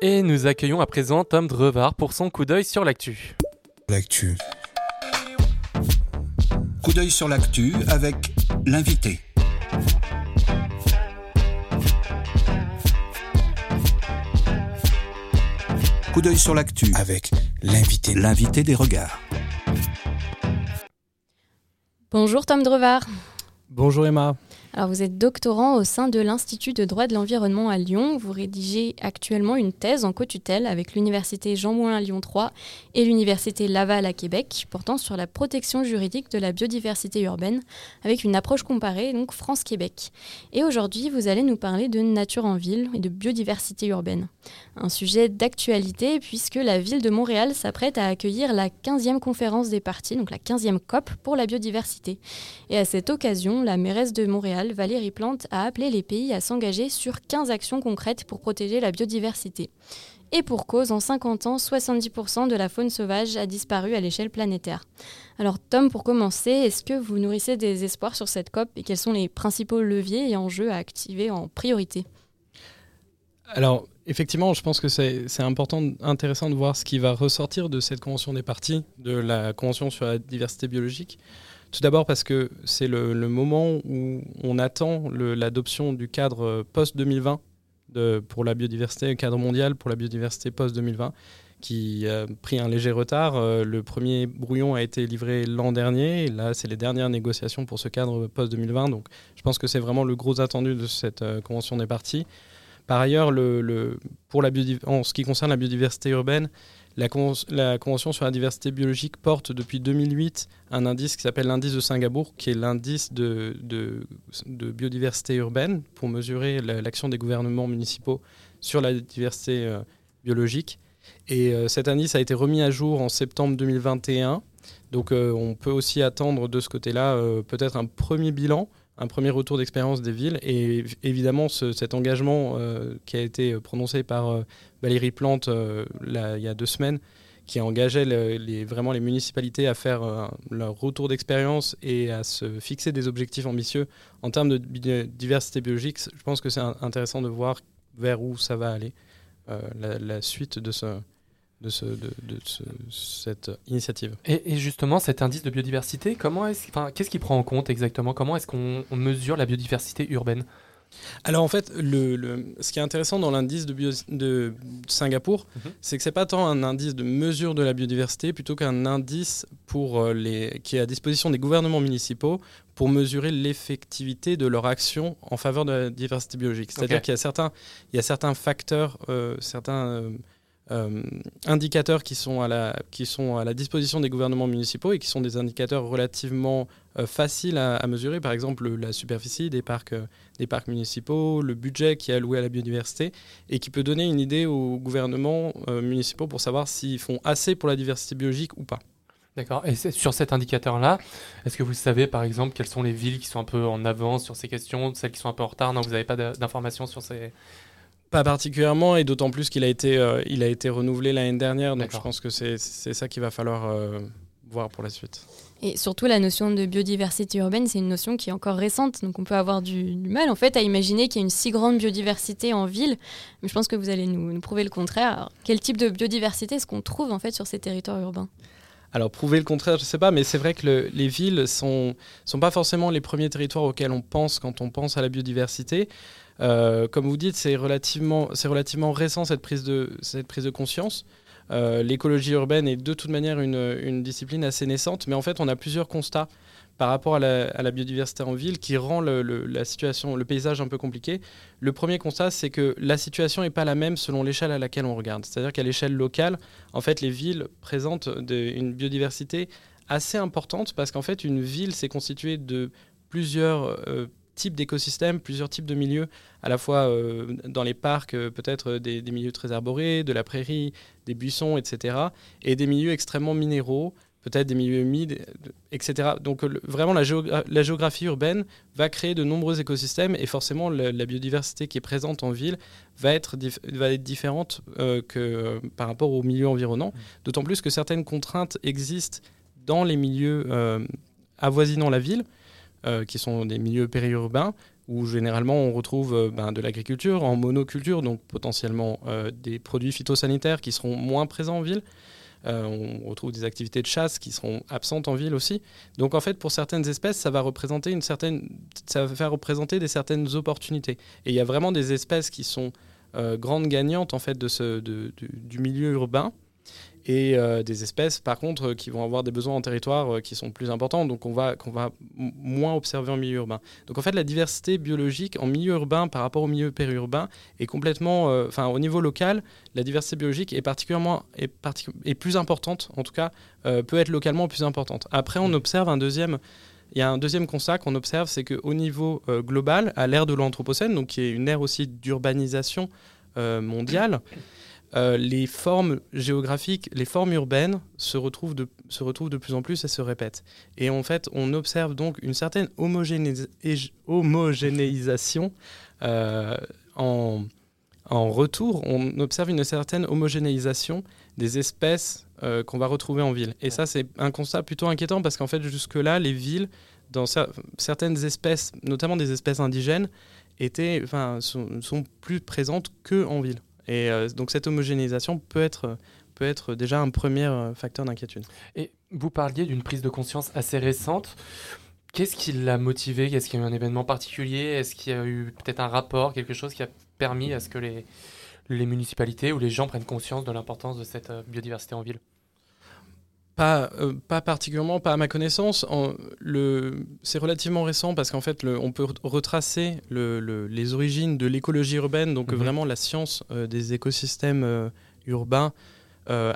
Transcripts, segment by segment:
Et nous accueillons à présent Tom Drevard pour son coup d'œil sur l'actu. L'actu. Coup d'œil sur l'actu avec l'invité. Coup d'œil sur l'actu Avec l'invité. l'invité des regards. Bonjour Tom Drevard. Bonjour Emma. Alors vous êtes doctorant au sein de l'Institut de droit de l'environnement à Lyon. Vous rédigez actuellement une thèse en co-tutelle avec l'Université Jean Moulin Lyon 3 et l'Université Laval à Québec portant sur la protection juridique de la biodiversité urbaine avec une approche comparée, donc France-Québec. Et aujourd'hui, vous allez nous parler de nature en ville et de biodiversité urbaine. Un sujet d'actualité puisque la ville de Montréal s'apprête à accueillir la 15e conférence des parties, donc la 15e COP pour la biodiversité. Et à cette occasion, la mairesse de Montréal, Valérie Plante, a appelé les pays à s'engager sur 15 actions concrètes pour protéger la biodiversité. Et pour cause, en 50 ans, 70% de la faune sauvage a disparu à l'échelle planétaire. Alors Tom, pour commencer, est-ce que vous nourrissez des espoirs sur cette COP et quels sont les principaux leviers et enjeux à activer en priorité? Alors, effectivement, je pense que c'est important, intéressant de voir ce qui va ressortir de cette convention des parties, de la convention sur la diversité biologique. Tout d'abord parce que c'est le, moment où on attend l'adoption du cadre post-2020 de- pour la biodiversité, le cadre mondial pour la biodiversité post-2020, qui a pris un léger retard. Euh, Le premier brouillon a été livré l'an dernier, et là, c'est les dernières négociations pour ce cadre post-2020. Donc, je pense que c'est vraiment le gros attendu de cette euh, convention des parties. Par ailleurs, le, le- pour la en ce qui concerne la biodiversité urbaine, la, conven- la Convention sur la diversité biologique porte depuis 2008 un indice qui s'appelle l'indice de Singapour, qui est l'indice de, biodiversité urbaine pour mesurer la- l'action des gouvernements municipaux sur la diversité euh, biologique. Et euh, cet indice a été remis à jour en septembre 2021. Donc euh, on peut aussi attendre de ce côté-là peut-être un premier bilan un premier retour d'expérience des villes et év- évidemment ce- cet engagement euh, qui a été prononcé par euh, Valérie Plante euh, il y a deux semaines qui engageait le- les, vraiment les municipalités à faire euh, leur retour d'expérience et à se fixer des objectifs ambitieux en termes de diversité biologique. Je pense que c'est intéressant de voir vers où ça va aller, euh, la suite de, ce, de, ce, de, de ce- cette initiative. Et, et justement, cet indice de biodiversité, comment est-ce, enfin, qu'est-ce qu'il prend en compte exactement? Comment est-ce qu'on on mesure la biodiversité urbaine? Alors en fait, le, le- ce qui est intéressant dans l'indice de, bio- de Singapour, Mhm. c'est que c'est pas tant un indice de mesure de la biodiversité, plutôt qu'un indice pour euh, les, qui est à disposition des gouvernements municipaux pour mesurer l'effectivité de leur action en faveur de la diversité biologique. C'est-à-dire qu'il y a certains, il y a certains facteurs, euh, certains euh, euh, indicateurs qui sont, à la, qui sont à la disposition des gouvernements municipaux et qui sont des indicateurs relativement euh, faciles à, mesurer. Par exemple, la superficie des parcs, euh, des parcs municipaux, le budget qui est alloué à la biodiversité et qui peut donner une idée aux gouvernements municipaux pour savoir s'ils font assez pour la diversité biologique ou pas. D'accord. Et sur cet indicateur-là, est-ce que vous savez, par exemple, quelles sont les villes qui sont un peu en avance sur ces questions, celles qui sont un peu en retard? Non, vous n'avez pas d'informations sur ces. Pas particulièrement, et d'autant plus qu'il a été, euh, il a été renouvelé l'année dernière, donc je pense que c'est c'est ça qu'il va falloir euh, voir pour la suite. Et surtout, la notion de biodiversité urbaine, c'est une notion qui est encore récente. Donc, on peut avoir du, du mal, en fait, à imaginer qu'il y a une si grande biodiversité en ville. Mais je pense que vous allez nous, nous prouver le contraire. Alors, quel type de biodiversité est-ce qu'on trouve, en fait, sur ces territoires urbains? Alors prouver le contraire, je sais pas, mais c'est vrai que le- les villes sont sont pas forcément les premiers territoires auxquels on pense quand on pense à la biodiversité. Euh, comme vous dites, c'est relativement relativement récent cette prise de cette prise de conscience. Euh, L'écologie urbaine est de toute manière une, une discipline assez naissante, mais en fait on a plusieurs constats par rapport à la, biodiversité en ville qui rend le, la situation, le paysage un peu compliqué. Le premier constat, c'est que la situation n'est pas la même selon l'échelle à laquelle on regarde. C'est-à-dire qu'à l'échelle locale, en fait, les villes présentent une biodiversité assez importante parce qu'en fait, une ville, c'est constitué de plusieurs euh, types d'écosystèmes, plusieurs types de milieux, à la fois euh, dans les parcs, euh, peut-être des, des milieux très arborés, de la prairie, des buissons, etc., et des milieux extrêmement minéraux, peut-être des milieux humides, euh, etc. Donc le- vraiment, la, géogra- la géographie urbaine va créer de nombreux écosystèmes et forcément, la, la biodiversité qui est présente en ville va être, dif- va être différente euh, que euh, par rapport aux milieux environnants. D'autant plus que certaines contraintes existent dans les milieux euh, avoisinant la ville, euh, qui sont des milieux périurbains, où généralement on retrouve euh, ben, de l'agriculture en monoculture, donc potentiellement euh, des produits phytosanitaires qui seront moins présents en ville. Euh, on retrouve des activités de chasse qui seront absentes en ville aussi. Donc en fait, pour certaines espèces, ça va représenter une certaine, ça va faire représenter des certaines opportunités. Et il y a vraiment des espèces qui sont grandes gagnantes en fait de ce, du milieu urbain et euh, des espèces par contre euh, qui vont avoir des besoins en territoire euh, qui sont plus importants donc on va qu'on va moins observer en milieu urbain. Donc en fait la diversité biologique en milieu urbain par rapport au milieu périurbain est complètement enfin au niveau local la diversité biologique est particulièrement est, plus importante en tout cas peut être localement plus importante. Après on observe un deuxième il y a un deuxième constat qu'on observe, c'est qu'au niveau global, à l'ère de l'Anthropocène, donc qui est une ère aussi d'urbanisation mondiale, euh, les formes géographiques, les formes urbaines se retrouvent, de, se retrouvent de plus en plus et se répètent. Et en fait, on observe donc une certaine homogénéisation euh, en, en retour. On observe une certaine homogénéisation des espèces euh, qu'on va retrouver en ville. Et ça, c'est un constat plutôt inquiétant parce qu'en fait, jusque-là, les villes, dans cer- certaines espèces, notamment des espèces indigènes, étaient, enfin, sont, sont plus présentes que en ville. Et euh, donc cette homogénéisation peut être, peut être déjà un premier euh, facteur d'inquiétude. Et vous parliez d'une prise de conscience assez récente. Qu'est-ce qui l'a motivé Est-ce qu'il y a eu un événement particulier? Est-ce qu'il y a eu peut-être un rapport, quelque chose qui a permis à ce que les, les municipalités ou les gens prennent conscience de l'importance de cette euh, biodiversité en ville? Pas, euh, pas particulièrement, pas à ma connaissance. En- le, c'est relativement récent parce qu'en fait, le- on peut re- retracer le- le- les origines de l'écologie urbaine, donc Mhm. vraiment la science euh, des écosystèmes euh, urbains,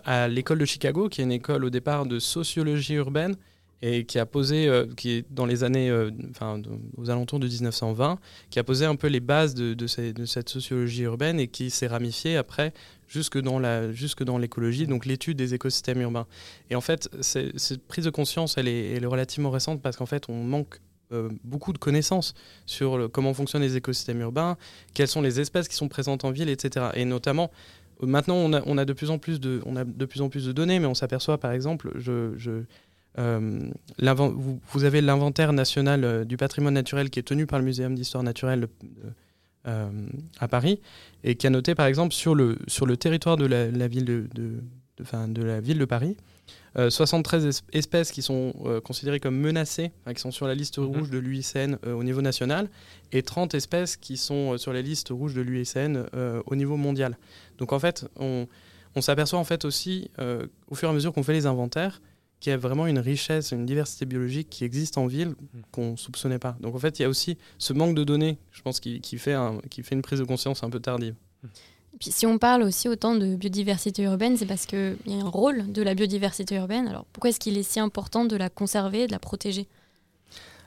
à l'école de Chicago, qui est une école au départ de sociologie urbaine et qui a posé, qui est dans les années, enfin, aux alentours de 1920, qui a posé un peu les bases de, de ces- de cette sociologie urbaine et qui s'est ramifiée après jusque dans la, jusque dans l'écologie, donc l'étude des écosystèmes urbains. Et en fait, cette prise de conscience, elle est, elle est relativement récente parce qu'en fait, on manque euh, beaucoup de connaissances sur comment fonctionnent les écosystèmes urbains, quelles sont les espèces qui sont présentes en ville, etc. Et notamment, maintenant, on a, on a de plus en plus de, on a de plus en plus de données, mais on s'aperçoit, par exemple, je, je, euh, vous, avez l'inventaire national euh, du patrimoine naturel qui est tenu par le Muséum d'histoire naturelle euh, à Paris et qui a noté, par exemple, sur le, sur le territoire de la, la ville de, de, de- la ville de Paris, euh, 73 es- espèces qui sont euh, considérées comme menacées, qui sont sur la liste Mhm. rouge de l'UICN euh, au niveau national, et 30 espèces qui sont euh, sur la liste rouge de l'UICN euh, au niveau mondial. Donc en fait, on, on s'aperçoit en fait aussi, euh, au fur et à mesure qu'on fait les inventaires, qu'il y a vraiment une richesse, une diversité biologique qui existe en ville qu'on ne soupçonnait pas. Donc en fait, il y a aussi ce manque de données, je pense, qui, qui fait, un- qui fait une prise de conscience un peu tardive. Puis si on parle aussi autant de biodiversité urbaine, c'est parce qu'il y a un rôle de la biodiversité urbaine. Alors pourquoi est-ce qu'il est si important de la conserver de la protéger?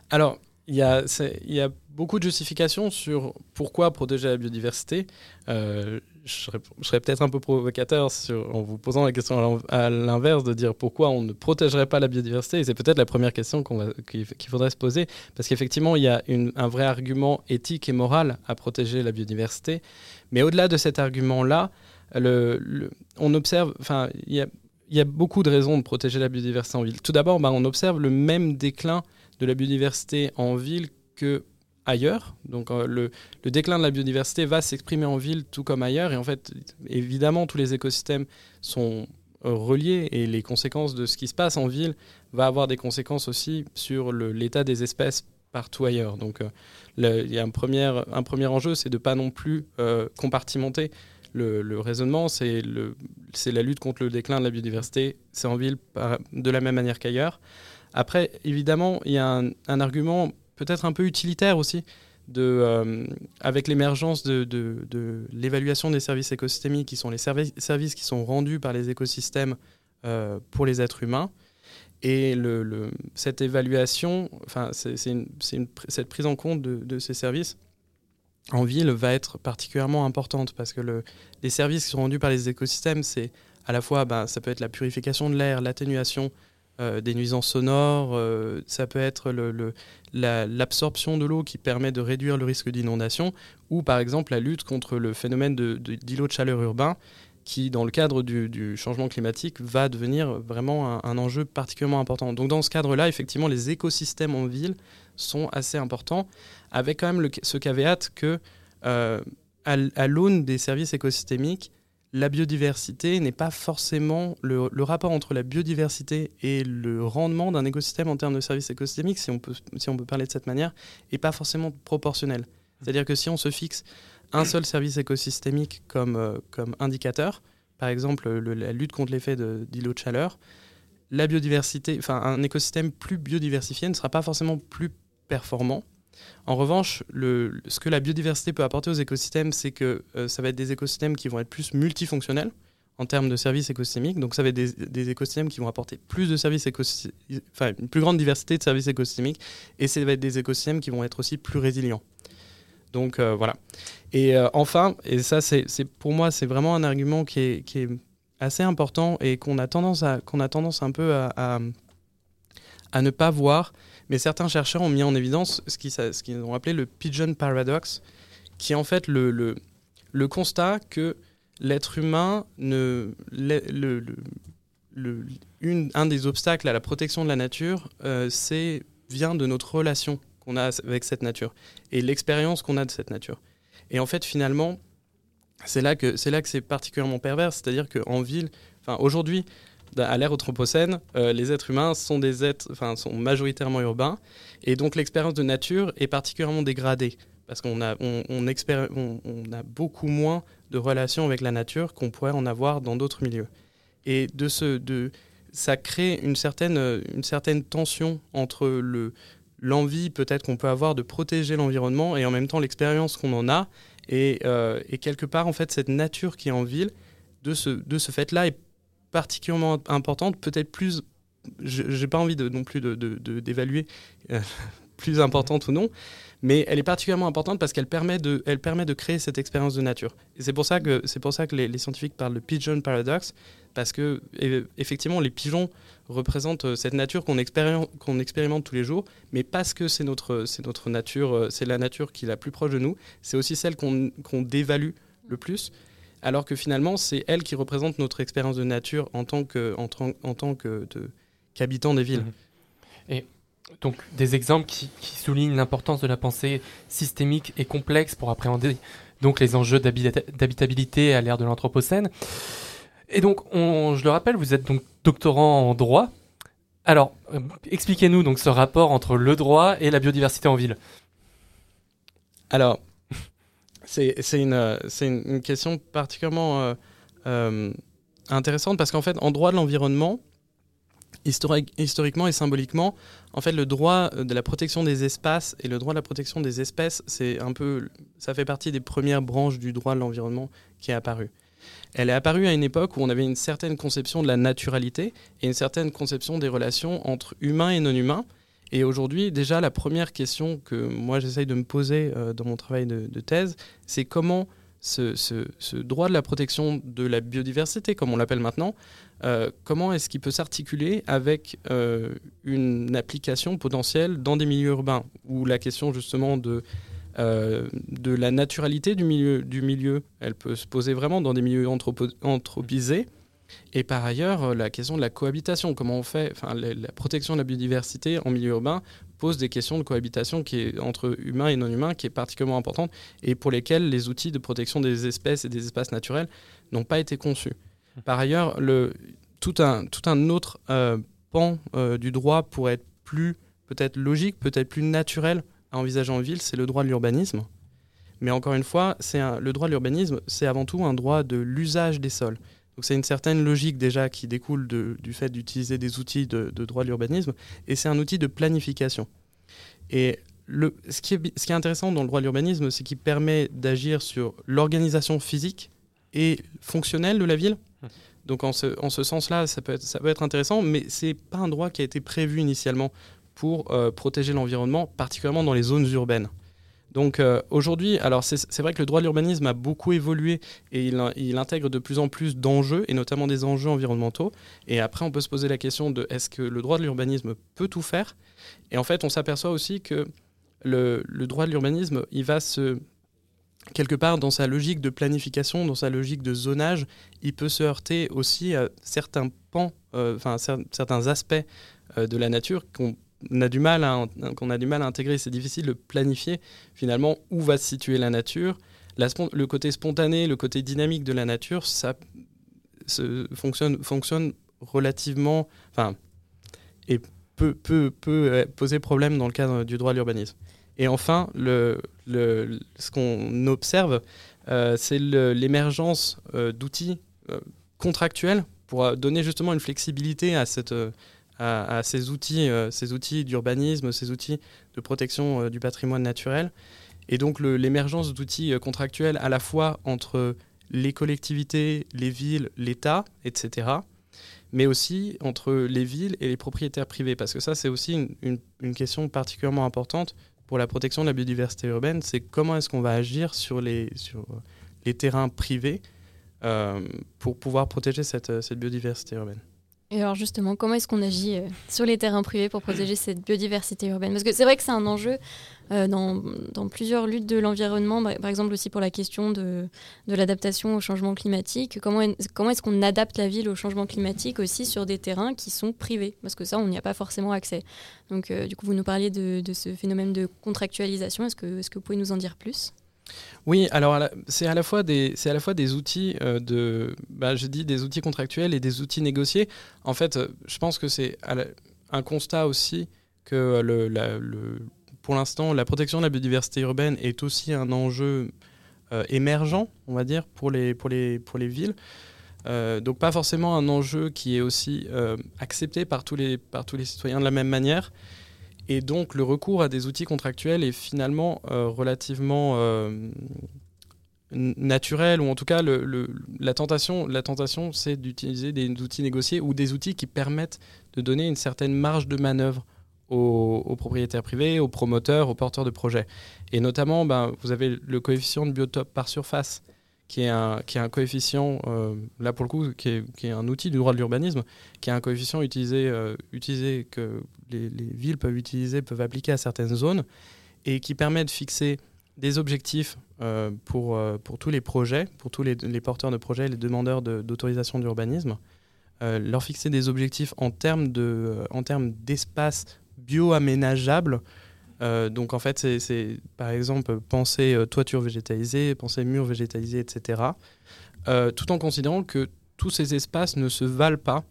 Alors, il y, a, c'est- il y a beaucoup de justifications sur pourquoi protéger la biodiversité. Euh, je serais, peut-être un peu provocateur en vous posant la question à l'inverse de dire pourquoi on ne protégerait pas la biodiversité. C'est peut-être la première question qu'il qu'il faudrait se poser. Parce qu'effectivement, il y a un vrai argument éthique et moral à protéger la biodiversité. Mais au-delà de cet argument-là, on observe, enfin, il y a, beaucoup de raisons de protéger la biodiversité en ville. Tout d'abord, bah, on observe le même déclin de la biodiversité en ville que ailleurs. Donc euh, le, déclin de la biodiversité va s'exprimer en ville tout comme ailleurs. Et en fait, évidemment, tous les écosystèmes sont euh, reliés et les conséquences de ce qui se passe en ville va avoir des conséquences aussi sur l'état des espèces partout ailleurs. Donc euh, il y a un premier, un premier enjeu, c'est de pas non plus compartimenter le, raisonnement, c'est la lutte contre le déclin de la biodiversité, c'est en ville de la même manière qu'ailleurs. Après, évidemment, il y a un argument peut-être un peu utilitaire aussi, de, euh, avec l'émergence de, l'évaluation des services écosystémiques, qui sont les servi- services qui sont rendus par les écosystèmes euh, pour les êtres humains. Et cette évaluation, enfin, cette prise en compte de, ces services en ville va être particulièrement importante parce que le, les services qui sont rendus par les écosystèmes, c'est à la fois, ben, ça peut être la purification de l'air, l'atténuation euh, des nuisances sonores, euh, ça peut être l'absorption de l'eau qui permet de réduire le risque d'inondation, ou par exemple la lutte contre le phénomène d'îlots de chaleur urbain qui, dans le cadre du, changement climatique, va devenir vraiment un, enjeu particulièrement important. Donc dans ce cadre-là, effectivement, les écosystèmes en ville sont assez importants, avec quand même ce caveat que, euh, à l'aune des services écosystémiques, la biodiversité n'est pas forcément le, rapport entre la biodiversité et le rendement d'un écosystème en termes de services écosystémiques, si on peut, si on peut parler de cette manière, n'est pas forcément proportionnel. C'est-à-dire que si on se fixe un seul service écosystémique comme, euh, comme indicateur, par exemple le, la lutte contre l'effet d'îlot de, de chaleur, la biodiversité, enfin un écosystème plus biodiversifié ne sera pas forcément plus performant. En revanche, ce que la biodiversité peut apporter aux écosystèmes, c'est que euh, ça va être des écosystèmes qui vont être plus multifonctionnels en termes de services écosystémiques. Donc ça va être des, écosystèmes qui vont apporter plus de services enfin une plus grande diversité de services écosystémiques, et ça va être des écosystèmes qui vont être aussi plus résilients. Donc euh, voilà. Et euh, enfin, et ça c'est pour moi c'est vraiment un argument qui est, assez important et qu'on a tendance a tendance un peu à, ne pas voir. Mais certains chercheurs ont mis en évidence ce qu'ils ce qu ont appelé le pigeon paradox, qui est en fait le, le, le constat que l'être humain ne le, le, une, un des obstacles à la protection de la nature, euh, c'est vient de notre relation qu'on a avec cette nature et l'expérience qu'on a de cette nature. Et en fait, finalement, c'est là que c'est là que c'est particulièrement pervers, c'est-à-dire qu'en ville, enfin aujourd'hui, à l'ère anthropocène, euh, les êtres humains sont des êtres, enfin sont majoritairement urbains, et donc l'expérience de nature est particulièrement dégradée parce qu'on a on, on, on, a beaucoup moins de relations avec la nature qu'on pourrait en avoir dans d'autres milieux. Et de ce de ça crée une certaine une certaine tension entre le l'envie peut-être qu'on peut avoir de protéger l'environnement et en même temps l'expérience qu'on en a. Et, euh, et, quelque part, en fait, cette nature qui est en ville, de ce, de ce fait-là, est particulièrement importante, peut-être plus, j'ai pas envie de, non plus d'évaluer de, de, euh, plus importante ou non, mais elle est particulièrement importante parce qu'elle permet de, permet de créer cette expérience de nature. C'est pour ça que, c'est pour ça que les, scientifiques parlent de pigeon paradox, parce que effectivement, les pigeons représentent cette nature qu'on expérimente, expérimente tous les jours, mais parce que c'est notre, notre nature, c'est la nature qui est la plus proche de nous, c'est aussi celle qu'on, qu'on dévalue le plus, alors que finalement, c'est elle qui représente notre expérience de nature en tant que, en, en tant que de, qu'habitant des villes. Mmh. Et donc des exemples qui, qui soulignent l'importance de la pensée systémique et complexe pour appréhender donc les enjeux d'habitabilité à l'ère de l'Anthropocène. Et donc, on, je le rappelle, vous êtes donc doctorant en droit. Alors, euh, expliquez-nous donc ce rapport entre le droit et la biodiversité en ville. Alors, c'est une, une, question particulièrement euh, euh, intéressante parce qu'en fait, en droit de l'environnement, historique, historiquement et symboliquement, en fait, le droit de la protection des espaces et le droit de la protection des espèces, c'est un peu, ça fait partie des premières branches du droit de l'environnement qui est apparu. Elle est apparue à une époque où on avait une certaine conception de la naturalité et une certaine conception des relations entre humains et non humains. Et aujourd'hui, déjà, la première question que moi j'essaye de me poser euh, dans mon travail de, thèse, c'est comment ce, droit de la protection de la biodiversité, comme on l'appelle maintenant, euh, comment est-ce qu'il peut s'articuler avec euh, une application potentielle dans des milieux urbains, où la question justement de de la naturalité du milieu, du milieu. Elle peut se poser vraiment dans des milieux anthropisés. Et par ailleurs, la question de la cohabitation, comment on fait, enfin, la, protection de la biodiversité en milieu urbain pose des questions de cohabitation qui est entre humains et non humains qui est particulièrement importante et pour lesquelles les outils de protection des espèces et des espaces naturels n'ont pas été conçus. Par ailleurs, le, tout, un, autre euh, pan euh, du droit pourrait être plus peut-être logique, peut-être plus naturel à envisager en ville, c'est le droit de l'urbanisme. Mais encore une fois, un, le droit de l'urbanisme, c'est avant tout un droit de l'usage des sols. Donc c'est une certaine logique déjà qui découle de, du fait d'utiliser des outils de, de droit de l'urbanisme, et c'est un outil de planification. Et le, ce, qui est, ce qui est intéressant dans le droit de l'urbanisme, c'est qu'il permet d'agir sur l'organisation physique et fonctionnelle de la ville. Donc en ce, en ce sens-là, ça, peut être, ça peut être intéressant, mais ce n'est pas un droit qui a été prévu initialement pour euh, protéger l'environnement, particulièrement dans les zones urbaines. Donc euh, aujourd'hui, alors c'est vrai que le droit de l'urbanisme a beaucoup évolué et il, intègre de plus en plus d'enjeux, et notamment des enjeux environnementaux. Et après, on peut se poser la question de est-ce que le droit de l'urbanisme peut tout faire? Et en fait, on s'aperçoit aussi que le, droit de l'urbanisme, il va se quelque part dans sa logique de planification, dans sa logique de zonage, il peut se heurter aussi à certains pans, euh, certains aspects euh, de la nature qu'on qu'on a du mal à intégrer. C'est difficile de planifier finalement où va se situer la nature. Le côté spontané, le côté dynamique de la nature, ça fonctionne, relativement, enfin, et peut, peut, euh, poser problème dans le cadre du droit à l'urbanisme. Et enfin, ce qu'on observe, euh, c'est l'émergence euh, d'outils contractuels pour donner justement une flexibilité à, cette, à, ces outils, ces outils d'urbanisme, ces outils de protection du patrimoine naturel. Et donc l'émergence d'outils contractuels à la fois entre les collectivités, les villes, l'État, etc., mais aussi entre les villes et les propriétaires privés, parce que ça, c'est aussi une, question particulièrement importante pour la protection de la biodiversité urbaine, c'est comment est-ce qu'on va agir sur les, sur les terrains privés euh, pour pouvoir protéger cette, cette biodiversité urbaine. Et alors justement, comment est-ce qu'on agit euh, sur les terrains privés pour protéger cette biodiversité urbaine? Parce que c'est vrai que c'est un enjeu euh, dans, plusieurs luttes de l'environnement, par exemple aussi pour la question de, de l'adaptation au changement climatique. Comment, comment est-ce qu'on adapte la ville au changement climatique aussi sur des terrains qui sont privés? Parce que ça, on n'y a pas forcément accès. Donc euh, du coup, vous nous parliez de, de ce phénomène de contractualisation. Est-ce que, est -ce que vous pouvez nous en dire plus? Oui, alors c'est à la fois des, à la fois des outils euh, de, bah, je dis des outils contractuels et des outils négociés. En fait, euh, je pense que c'est un constat aussi que euh, le, pour l'instant, la protection de la biodiversité urbaine est aussi un enjeu émergent, on va dire, pour les, pour les, pour les villes. donc pas forcément un enjeu qui est aussi accepté par tous, les, par tous les citoyens de la même manière. Et donc le recours à des outils contractuels est finalement euh, relativement euh, naturel, ou en tout cas le, la tentation, la tentation c'est d'utiliser des outils négociés ou des outils qui permettent de donner une certaine marge de manœuvre aux, propriétaires privés, aux promoteurs, aux porteurs de projets. Et notamment, ben, vous avez le coefficient de biotope par surface qui est un, qui est un coefficient, euh, là pour le coup, qui est, qui est, un outil du droit de l'urbanisme, qui est un coefficient utilisé, euh, utilisé que les, les, villes peuvent utiliser, peuvent appliquer à certaines zones, et qui permet de fixer des objectifs euh, pour, pour tous les projets, pour tous les, les porteurs de projets, les demandeurs d'autorisation d'urbanisme, leur fixer des objectifs en termes d'espace bio-aménageable euh, donc en fait, c'est par exemple penser euh, toiture végétalisée, penser mur végétalisé, etc. Euh, tout en considérant que tous ces espaces ne se valent pas.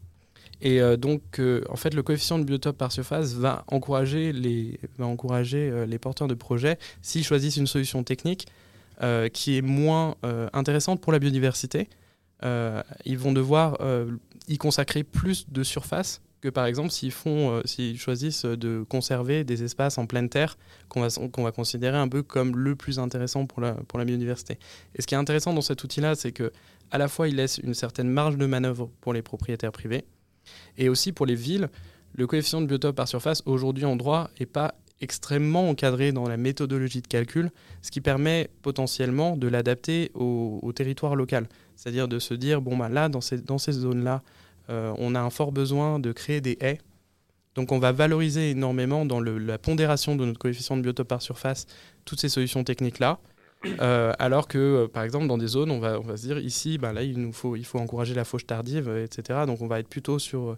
Et donc, en fait, le coefficient de biotope par surface va encourager les, va encourager, les porteurs de projets, s'ils choisissent une solution technique qui est moins intéressante pour la biodiversité, ils vont devoir y consacrer plus de surface que par exemple s'ils font, euh, s'ils choisissent de conserver des espaces en pleine terre qu'on va, qu'on va considérer un peu comme le plus intéressant pour la, pour la biodiversité. Et ce qui est intéressant dans cet outil-là, c'est que à la fois il laisse une certaine marge de manœuvre pour les propriétaires privés et aussi pour les villes. Le coefficient de biotope par surface aujourd'hui en droit n'est pas extrêmement encadré dans la méthodologie de calcul, ce qui permet potentiellement de l'adapter au, territoire local. C'est-à-dire de se dire, bon, bah là, dans ces, dans ces zones-là, on a un fort besoin de créer des haies. Donc on va valoriser énormément dans la pondération de notre coefficient de biotope par surface toutes ces solutions techniques-là. Euh, alors que, euh, par exemple, dans des zones, on va, se dire ici, ben là, il nous faut, il faut encourager la fauche tardive, etc. Donc, on va être plutôt sur,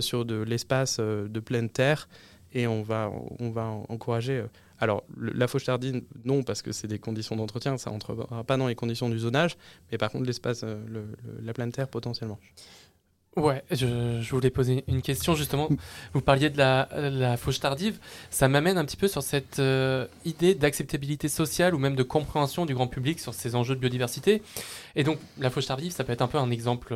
sur de l'espace de pleine terre et on va, on va encourager. alors, la fauche tardive, non, parce que c'est des conditions d'entretien, ça entrera pas dans les conditions du zonage, mais par contre, l'espace, la pleine terre potentiellement. Ouais, je, voulais poser une question justement. Vous parliez de la, la fauche tardive. Ça m'amène un petit peu sur cette euh, idée d'acceptabilité sociale ou même de compréhension du grand public sur ces enjeux de biodiversité. Et donc, la fauche tardive, ça peut être un peu un exemple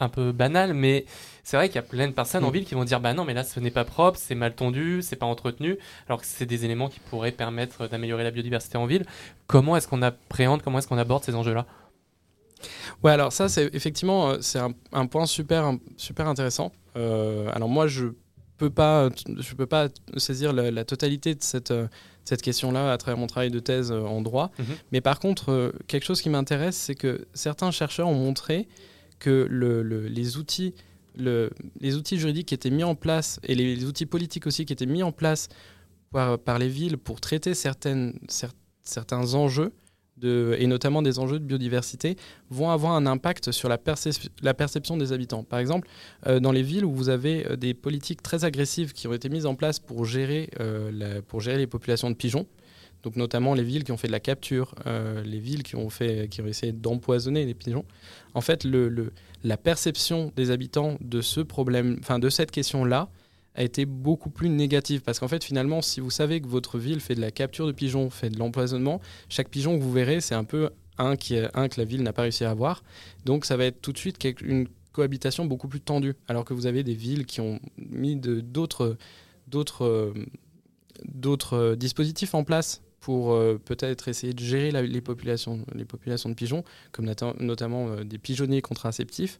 un, peu banal, mais c'est vrai qu'il y a plein de personnes en mm. ville qui vont dire Bah non, mais là, ce n'est pas propre, c'est mal tondu, c'est pas entretenu, alors que c'est des éléments qui pourraient permettre d'améliorer la biodiversité en ville. Comment est-ce qu'on appréhende, comment est-ce qu'on aborde ces enjeux-là? Ouais, alors ça, c'est effectivement, euh, c'est un, point super, super intéressant. Euh, alors moi, je peux pas, je peux pas saisir la, totalité de cette, euh, cette question-là à travers mon travail de thèse en droit. Mhm. Mais par contre, quelque chose qui m'intéresse, c'est que certains chercheurs ont montré que le, les outils le, les outils juridiques qui étaient mis en place et les, outils politiques aussi qui étaient mis en place par, par les villes pour traiter certaines, certains enjeux et notamment des enjeux de biodiversité, vont avoir un impact sur la, percep- la perception des habitants. Par exemple, euh, dans les villes où vous avez euh, des politiques très agressives qui ont été mises en place pour gérer, euh, pour gérer les populations de pigeons, donc notamment les villes qui ont fait de la capture, les villes qui ont, fait, qui ont essayé d'empoisonner les pigeons, en fait, la perception des habitants de ce problème, enfin de cette question-là, a été beaucoup plus négative. Parce qu'en fait, finalement, si vous savez que votre ville fait de la capture de pigeons, fait de l'empoisonnement, chaque pigeon que vous verrez, c'est un peu un, qui un que la ville n'a pas réussi à avoir. Donc ça va être tout de suite une cohabitation beaucoup plus tendue. Alors que vous avez des villes qui ont mis d'autres dispositifs en place pour euh, peut-être essayer de gérer les, populations, les populations de pigeons, comme nota- notamment euh, des pigeonniers contraceptifs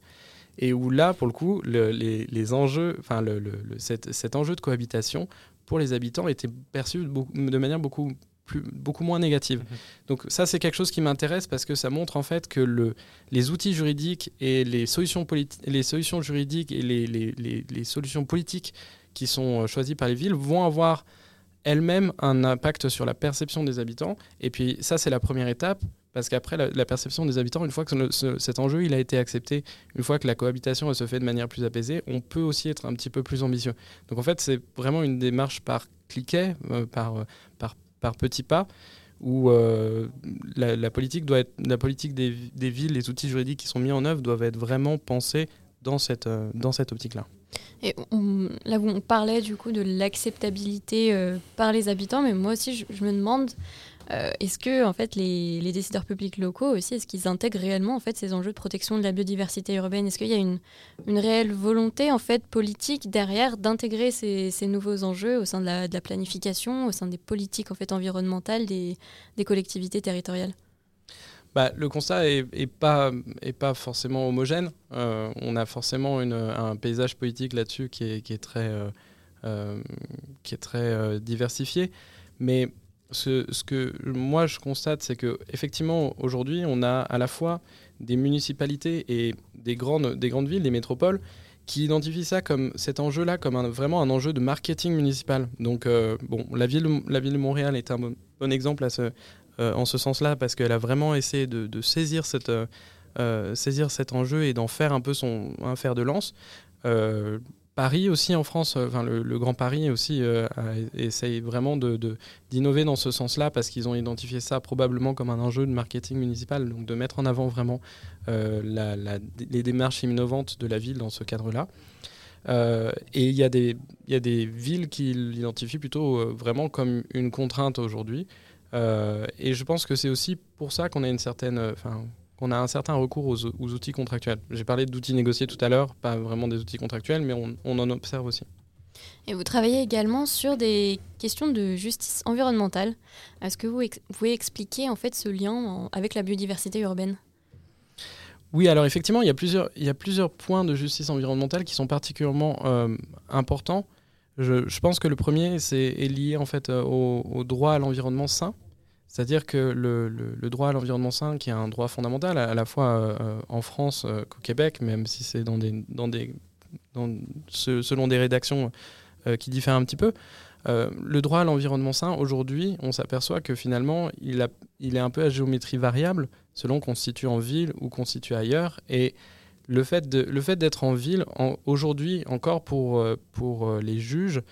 et où là, pour le coup, le- les, les enjeux, enfin, le, cet, cet enjeu de cohabitation pour les habitants était perçu de, beaucoup- de manière beaucoup, plus, beaucoup moins négative. Mhm. Donc ça, c'est quelque chose qui m'intéresse parce que ça montre en fait que le, les outils juridiques et les solutions, les solutions juridiques et les, les- les- les solutions politiques qui sont euh, choisies par les villes vont avoir elles-mêmes un impact sur la perception des habitants. Et puis ça, c'est la première étape. Parce qu'après, la, perception des habitants, une fois que cet enjeu il a été accepté, une fois que la cohabitation se fait de manière plus apaisée, on peut aussi être un petit peu plus ambitieux. Donc en fait, c'est vraiment une démarche par cliquet, euh, par, euh, par, par petits pas, où euh, la, la politique, doit être, la politique des, des villes, les outils juridiques qui sont mis en œuvre doivent être vraiment pensés dans cette, euh, dans cette optique-là. Et là où on parlait du coup de l'acceptabilité euh, par les habitants, mais moi aussi je, me demande euh, est-ce que en fait les, décideurs publics locaux aussi est-ce qu'ils intègrent réellement en fait ces enjeux de protection de la biodiversité urbaine? Est-ce qu'il y a une, une réelle volonté en fait politique derrière d'intégrer ces, nouveaux enjeux au sein de la, planification, au sein des politiques en fait environnementales des collectivités territoriales? Bah, le constat est, est pas, forcément homogène. Euh, on a forcément un paysage politique là-dessus qui est, très, euh, euh, diversifié. Mais ce, que moi je constate, c'est que effectivement aujourd'hui, on a à la fois des municipalités et des grandes, des grandes villes, des métropoles, qui identifient ça comme cet enjeu-là comme vraiment un enjeu de marketing municipal. Donc, bon, la ville, la ville de Montréal est un bon, exemple à ce, en ce sens-là parce qu'elle a vraiment essayé de, saisir, cette, euh, euh, saisir cet enjeu et d'en faire un peu son un fer de lance. Euh, Paris aussi en France, euh, enfin le, Grand Paris aussi euh, essaye vraiment d'innover dans ce sens-là parce qu'ils ont identifié ça probablement comme un enjeu de marketing municipal, donc de mettre en avant vraiment euh, la- la- les démarches innovantes de la ville dans ce cadre-là. Euh, et il y, y a des villes qui l'identifient plutôt euh, vraiment comme une contrainte aujourd'hui. Euh, et je pense que c'est aussi pour ça qu'on a une certaine, euh, enfin, qu'on a un certain recours aux, aux outils contractuels. J'ai parlé d'outils négociés tout à l'heure, pas vraiment des outils contractuels, mais on, on en observe aussi. Et vous travaillez également sur des questions de justice environnementale. Est-ce que vous, ex- pouvez expliquer en fait ce lien en- avec la biodiversité urbaine? Oui, alors effectivement, il y a plusieurs, il y a plusieurs points de justice environnementale qui sont particulièrement euh, importants. Je, je pense que le premier c'est, est lié en fait au, au droit à l'environnement sain. C'est-à-dire que le, droit à l'environnement sain, qui est un droit fondamental à, la fois euh, en France euh, qu'au Québec, même si c'est selon des rédactions euh, qui diffèrent un petit peu, le droit à l'environnement sain, aujourd'hui, on s'aperçoit que finalement, il, a, est un peu à géométrie variable selon qu'on se situe en ville ou qu'on se situe ailleurs. Et le fait, d'être en ville, aujourd'hui, encore pour, les juges,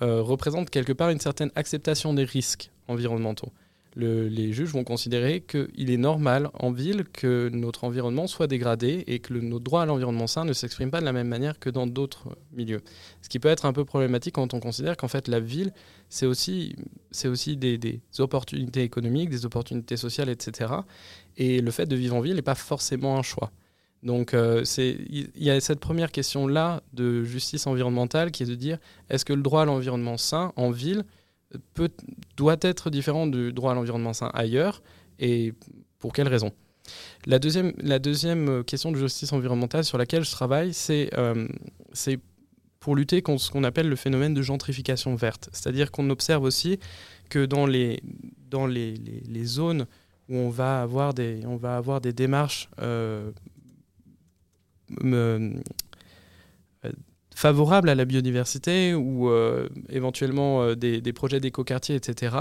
représente quelque part une certaine acceptation des risques environnementaux. Le- les juges vont considérer qu'il est normal en ville que notre environnement soit dégradé et que le- notre droit à l'environnement sain ne s'exprime pas de la même manière que dans d'autres milieux. Ce qui peut être un peu problématique quand on considère qu'en fait la ville, c'est aussi, des, opportunités économiques, des opportunités sociales, etc. Et le fait de vivre en ville n'est pas forcément un choix. Donc euh, il y a cette première question-là de justice environnementale qui est de dire est-ce que le droit à l'environnement sain en ville doit être différent du droit à l'environnement sain ailleurs et pour quelles raisons la deuxième, deuxième question de justice environnementale sur laquelle je travaille, c'est euh, c'est pour lutter contre ce qu'on appelle le phénomène de gentrification verte. C'est-à-dire qu'on observe aussi que dans les, zones où on va avoir des, démarches euh, euh, favorables à la biodiversité ou euh, éventuellement euh, des, des projets d'écoquartier, etc.,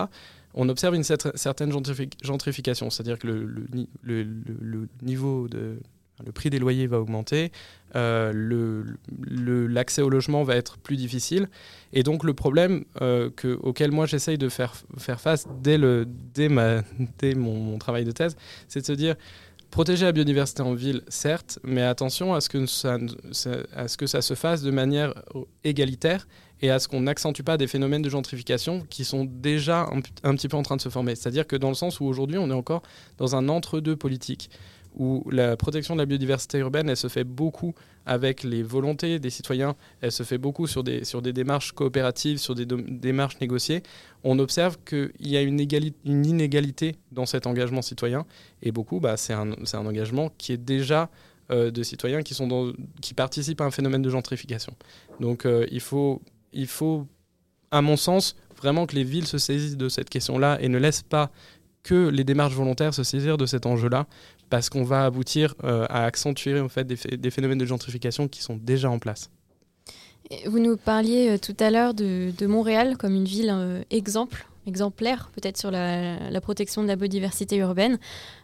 on observe une cer- certaine gentrifi- gentrification, c'est-à-dire que le, le ni- le- le- le niveau le prix des loyers va augmenter, euh, l'accès au logement va être plus difficile, et donc le problème que- auquel moi j'essaye de faire, faire face dès, dès, dès mon travail de thèse, c'est de se dire protéger la biodiversité en ville, certes, mais attention à ce que ça, se fasse de manière égalitaire et à ce qu'on n'accentue pas des phénomènes de gentrification qui sont déjà un, un petit peu en train de se former. C'est-à-dire que dans le sens où aujourd'hui on est encore dans un entre-deux politique, où la protection de la biodiversité urbaine, elle se fait beaucoup avec les volontés des citoyens, elle se fait beaucoup sur des, sur des démarches coopératives, sur des démarches négociées. On observe qu'il y a une, égali- une inégalité dans cet engagement citoyen, et beaucoup, bah, c'est un, un engagement qui est déjà euh, de citoyens qui, sont dans- qui participent à un phénomène de gentrification. Donc euh, il, faut, il faut, à mon sens, vraiment que les villes se saisissent de cette question-là et ne laissent pas que les démarches volontaires se saisir de cet enjeu-là, parce qu'on va aboutir euh, à accentuer en fait, des, phé- des phénomènes de gentrification qui sont déjà en place. Vous nous parliez euh, tout à l'heure de, Montréal comme une ville euh, exemple, exemplaire peut-être sur la, protection de la biodiversité urbaine.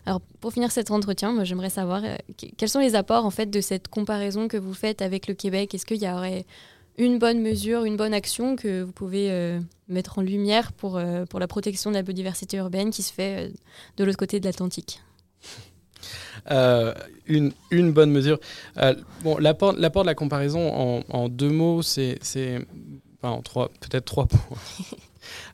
Alors pour finir cet entretien, moi j'aimerais savoir que- quels sont les apports en fait de cette comparaison que vous faites avec le Québec? Est-ce qu'il y aurait une bonne mesure, une bonne action que vous pouvez mettre en lumière pour, pour la protection de la biodiversité urbaine qui se fait de l'autre côté de l'Atlantique? Euh, une, une bonne mesure. Euh, bon, l'apport, l'apport de la comparaison en, deux mots, c'est, c'est enfin, en trois, peut-être trois points.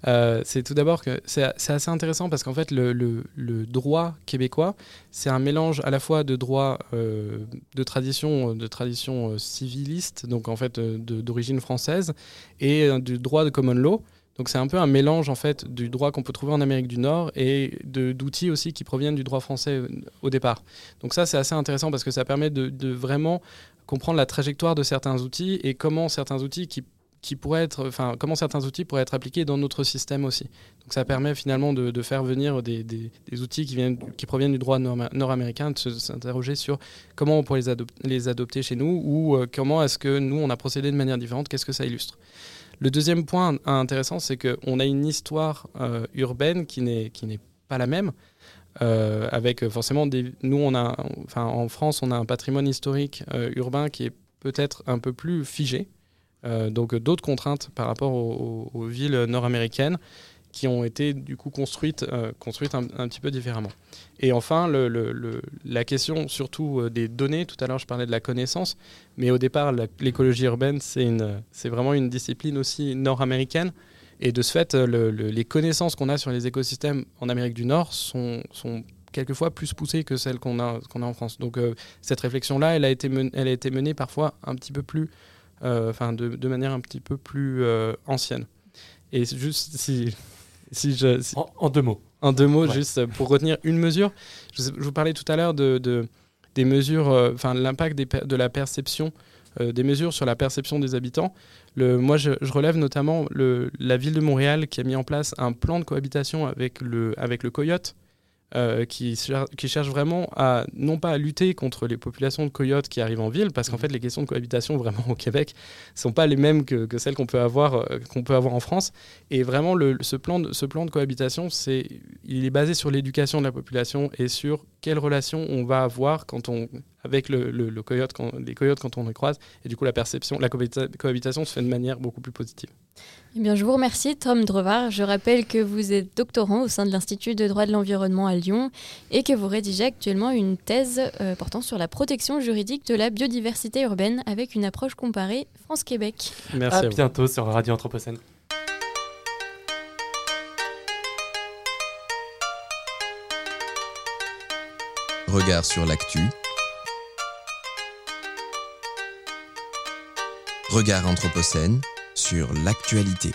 Euh, c'est tout d'abord que c'est, c'est assez intéressant parce qu'en fait le, le- droit québécois c'est un mélange à la fois de droit de tradition de tradition civiliste donc en fait d'origine française et du droit de common law donc c'est un peu un mélange en fait du droit qu'on peut trouver en Amérique du Nord et d'outils aussi qui proviennent du droit français euh, au départ. Donc ça c'est assez intéressant parce que ça permet de, vraiment comprendre la trajectoire de certains outils et comment certains outils qui, qui pourraient être, enfin comment certains outils pourraient être appliqués dans notre système aussi. Donc ça permet finalement de, de faire venir des, des- outils qui, viennent, qui proviennent du droit nord- nord-américain, de s'interroger sur comment on pourrait les, les adopter chez nous ou euh, comment est-ce que nous on a procédé de manière différente, qu'est-ce que ça illustre. Le deuxième point intéressant, c'est qu'on a une histoire euh, urbaine qui n'est pas la même. euh, avec euh, forcément des. Nous, on a, en France, on a un patrimoine historique urbain qui est peut-être un peu plus figé. Donc d'autres contraintes par rapport aux villes nord-américaines qui ont été du coup construites, euh, construites un, petit peu différemment. Et enfin, la question surtout euh, des données, tout à l'heure je parlais de la connaissance, mais au départ l'écologie urbaine c'est vraiment une discipline aussi nord-américaine. Et de ce fait, euh, le- le- les connaissances qu'on a sur les écosystèmes en Amérique du Nord sont, quelquefois plus poussées que celles qu'on a, qu'on a en France. Donc cette réflexion-là, elle, a été menée parfois un petit peu plus, enfin de, de manière un petit peu plus ancienne. Et juste si, si je, si- En, en deux mots. en deux mots, Ouais. juste pour retenir une mesure. Je, vous parlais tout à l'heure de, de- des mesures, euh, enfin l'impact de la perception, euh, des mesures sur la perception des habitants. Le, moi, je, je relève notamment le, la ville de Montréal qui a mis en place un plan de cohabitation avec le, avec le coyote. Euh, qui, cher- qui cherche vraiment à non pas à lutter contre les populations de coyotes qui arrivent en ville, parce qu'en Mhm. fait les questions de cohabitation vraiment au Québec sont pas les mêmes que, que celles qu'on peut avoir euh, qu'on peut avoir en France. Et vraiment, le, ce, plan de, ce plan de cohabitation, c'est, il est basé sur l'éducation de la population et sur quelles relations on va avoir quand on, avec le, le- le coyote, quand, les coyotes quand on les croise. Et du coup, la perception, la cohabita- cohabitation se fait de manière beaucoup plus positive. Eh bien, je vous remercie, Tom Drevard. Je rappelle que vous êtes doctorant au sein de l'Institut de droit de l'environnement à Lyon et que vous rédigez actuellement une thèse euh, portant sur la protection juridique de la biodiversité urbaine avec une approche comparée France-Québec. Merci à à vous. bientôt sur Radio Anthropocène. Regard sur l'actu. Regard Anthropocène sur l'actualité.